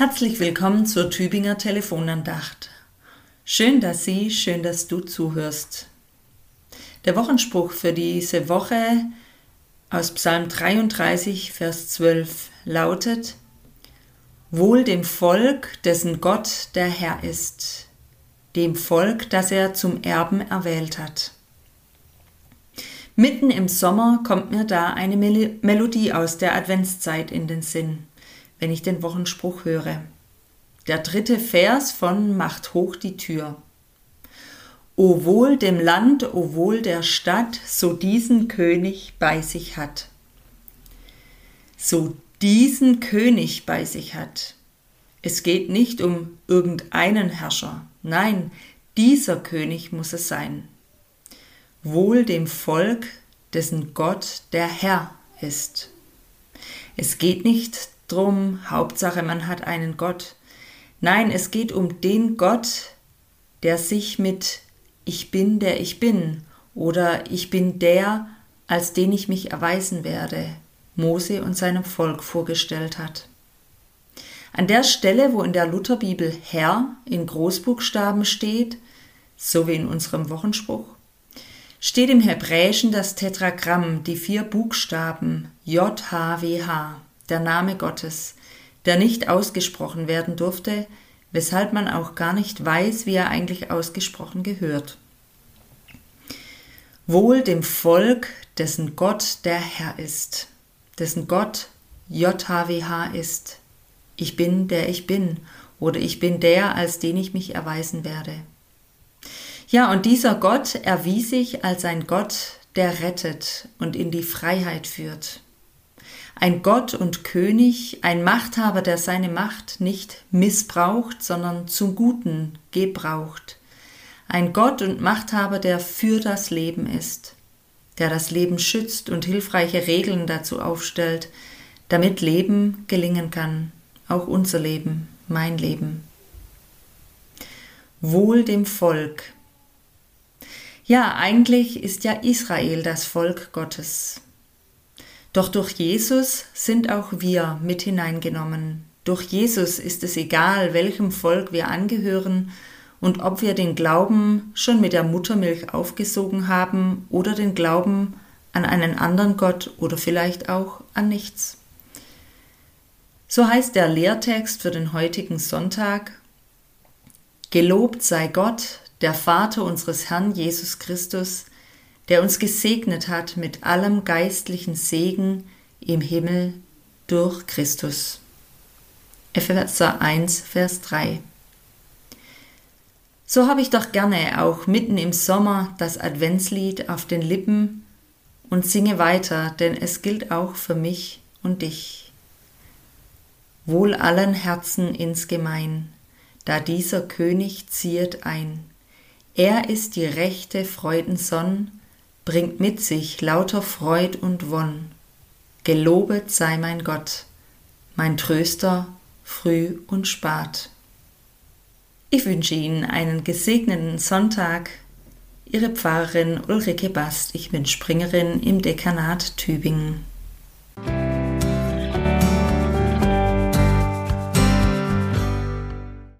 Herzlich willkommen zur Tübinger Telefonandacht. Schön, dass Sie, schön, dass du zuhörst. Der Wochenspruch für diese Woche aus Psalm 33, Vers 12 lautet, Wohl dem Volk, dessen Gott der Herr ist, dem Volk, das er zum Erben erwählt hat. Mitten im Sommer kommt mir da eine Melodie aus der Adventszeit in den Sinn wenn ich den Wochenspruch höre. Der dritte Vers von Macht hoch die Tür. O wohl dem Land, o wohl der Stadt, so diesen König bei sich hat. So diesen König bei sich hat. Es geht nicht um irgendeinen Herrscher, nein, dieser König muss es sein. Wohl dem Volk, dessen Gott der Herr ist. Es geht nicht drum, Hauptsache man hat einen Gott. Nein, es geht um den Gott, der sich mit Ich bin, der ich bin oder Ich bin der, als den ich mich erweisen werde, Mose und seinem Volk vorgestellt hat. An der Stelle, wo in der Lutherbibel Herr in Großbuchstaben steht, so wie in unserem Wochenspruch, steht im Hebräischen das Tetragramm, die vier Buchstaben JHWH der Name Gottes, der nicht ausgesprochen werden durfte, weshalb man auch gar nicht weiß, wie er eigentlich ausgesprochen gehört. Wohl dem Volk, dessen Gott der Herr ist, dessen Gott JHWH ist. Ich bin, der ich bin, oder ich bin der, als den ich mich erweisen werde. Ja, und dieser Gott erwies sich als ein Gott, der rettet und in die Freiheit führt ein Gott und König, ein Machthaber, der seine Macht nicht missbraucht, sondern zum Guten gebraucht. Ein Gott und Machthaber, der für das Leben ist, der das Leben schützt und hilfreiche Regeln dazu aufstellt, damit Leben gelingen kann, auch unser Leben, mein Leben. Wohl dem Volk. Ja, eigentlich ist ja Israel das Volk Gottes. Doch durch Jesus sind auch wir mit hineingenommen. Durch Jesus ist es egal, welchem Volk wir angehören und ob wir den Glauben schon mit der Muttermilch aufgesogen haben oder den Glauben an einen anderen Gott oder vielleicht auch an nichts. So heißt der Lehrtext für den heutigen Sonntag Gelobt sei Gott, der Vater unseres Herrn Jesus Christus, der uns gesegnet hat mit allem geistlichen Segen im Himmel durch Christus. Epheser 1, Vers 3. So habe ich doch gerne auch mitten im Sommer das Adventslied auf den Lippen und singe weiter, denn es gilt auch für mich und dich. Wohl allen Herzen insgemein, da dieser König ziert ein. Er ist die rechte Freudensonn, bringt mit sich lauter Freud und Wonn. Gelobet sei mein Gott, mein Tröster früh und spat. Ich wünsche Ihnen einen gesegneten Sonntag. Ihre Pfarrerin Ulrike Bast, ich bin Springerin im Dekanat Tübingen.